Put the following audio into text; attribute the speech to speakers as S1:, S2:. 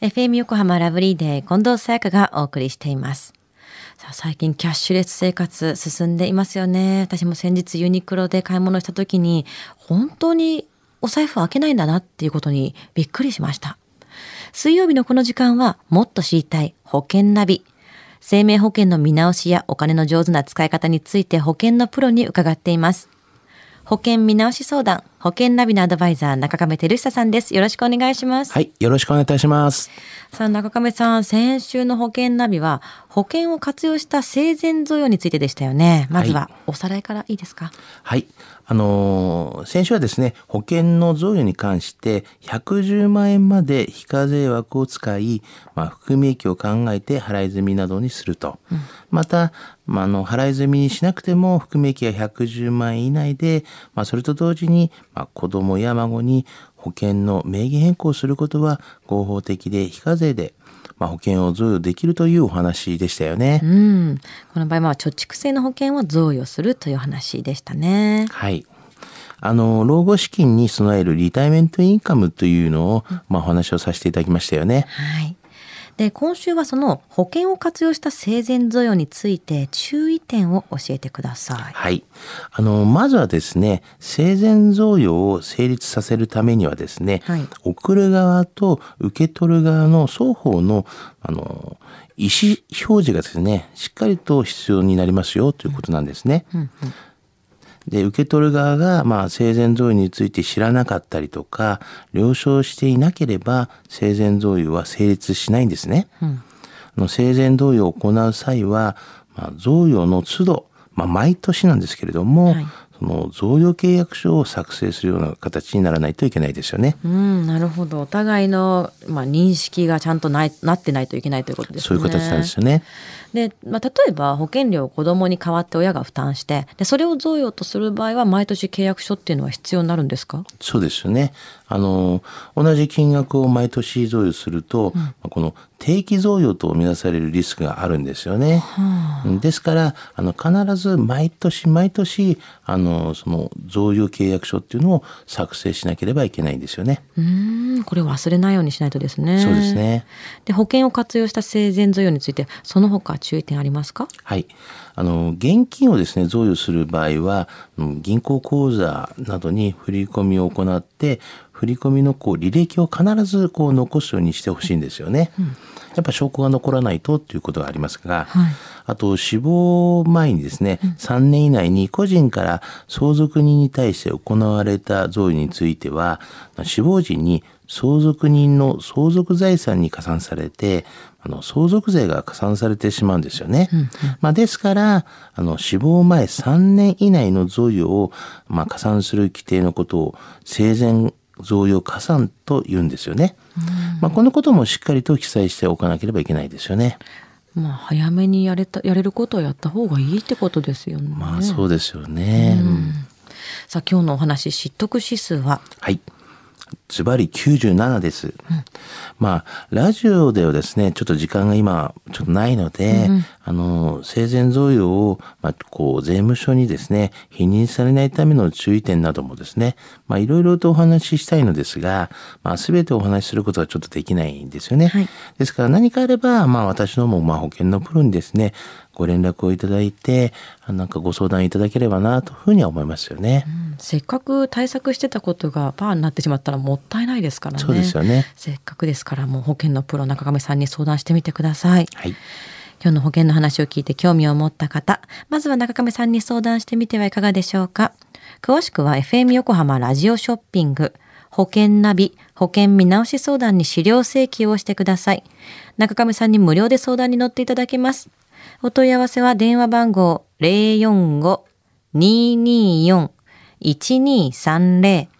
S1: FM 横浜ラブリーデー近藤沙耶香がお送りしています。最近キャッシュレス生活進んでいますよね。私も先日ユニクロで買い物した時に本当にお財布開けないんだなっていうことにびっくりしました。水曜日のこの時間はもっと知りたい保険ナビ。生命保険の見直しやお金の上手な使い方について保険のプロに伺っています。保険見直し相談、保険ナビのアドバイザー中亀照久さんです。よろしくお願いします。
S2: はい、よろしくお願いいたします。
S1: さあ中亀さん、先週の保険ナビは保険を活用した生前贈与についてでしたよね。まずはおさらいからいいですか？
S2: はい、あのー先週はですね、保険の贈与に関して110万円まで非課税枠を使い、まあ、含み益を考えて払い済みなどにすると。また、まあ、あの払い済みにしなくても含み益が110万円以内で、まあ、それと同時に、まあ、子供や孫に保険の名義変更することは合法的で非課税で、まあ、保険を贈与できるというお話でしたよね。
S1: うん。この場合は貯蓄性の保険を贈与するという話でしたね。
S2: はい。あの、老後資金に備えるリタイメントインカムというのを、まあ、お話をさせていただきましたよね。
S1: はい。で、今週はその保険を活用した生前贈与について注意点を教えてください。
S2: はい。あの、まずはですね、生前贈与を成立させるためにはですね、
S1: はい
S2: 送る側と受け取る側の双方の、あの、意思表示がですね、しっかりと必要になりますよということなんですね。で受け取る側が、まあ、生前贈与について知らなかったりとか了承していなければ生前贈与は成立しないんですね。あの生前贈与を行う際は、まあ、贈与の都度、まあ、毎年なんですけれども、
S1: はい
S2: その贈与契約書を作成するような形にならないといけないですよね。
S1: うん、なるほど。お互いの、まあ、認識がちゃんとないなってないといけないということですね。
S2: そういう形なんですよね。
S1: で、まあ、例えば保険料を子供に代わって親が負担してでそれを贈与とする場合は毎年契約書っていうのは必要になるんですか？
S2: そうですよね。あの、同じ金額を毎年贈与すると、まあこの定期贈与とみなされるリスクがあるんですよね。ですから、あの、必ず毎年毎年、あの、その贈与契約書っていうのを作成しなければいけないんですよね。
S1: うーんこれを忘れないようにしないとですね。
S2: そうですね。
S1: で保険を活用した生前贈与についてその他注意点ありますか？
S2: はい。あの、現金をですね、贈与する場合は、うん銀行口座などに振り込みを行って、振り込みのこう履歴を必ずこう残すようにしてほしいんですよね。やっぱ証拠が残らないとっていうことがありますが、
S1: はい
S2: あと死亡前にですね、3年以内に個人から相続人に対して行われた贈与については、死亡時に相続人の相続財産に加算されて、あの相続税が加算されてしまうんですよね。まあ、ですから、あの死亡前3年以内の贈与を、まあ、加算する規定のことを生前贈与加算と言うんですよね。まあ、このこともしっかりと記載しておかなければいけないですよね。
S1: まあ早めにやれたやれることをやった方がいいってことですよね。
S2: まあそうですよね。うん
S1: さあ今日のお話知得指数は？
S2: はい。ズバリ97です。まあ、ラジオではですね、ちょっと時間が今、ちょっとないので、あの、生前贈与を、まあ、こう、税務署にですね、否認されないための注意点などもですね、まあ、いろいろとお話ししたいのですが、まあ、すべてお話しすることはちょっとできないんですよね。
S1: はい
S2: ですから何かあれば、まあ、私ども、まあ、保険のプロにですね、ご連絡をいただいて、あなんかご相談いただければな、というふうには思いますよね。
S1: せっかく対策してたことがパーになってしまったらもったいないですからね。
S2: そうですよね。
S1: せっかくですからもう保険のプロ中亀さんに相談してみてください。
S2: はい。
S1: 今日の保険の話を聞いて興味を持った方、まずは中亀さんに相談してみてはいかがでしょうか。詳しくは FM 横浜ラジオショッピング、保険ナビ、保険見直し相談に資料請求をしてください。中亀さんに無料で相談に乗っていただけます。お問い合わせは電話番号045-224-1230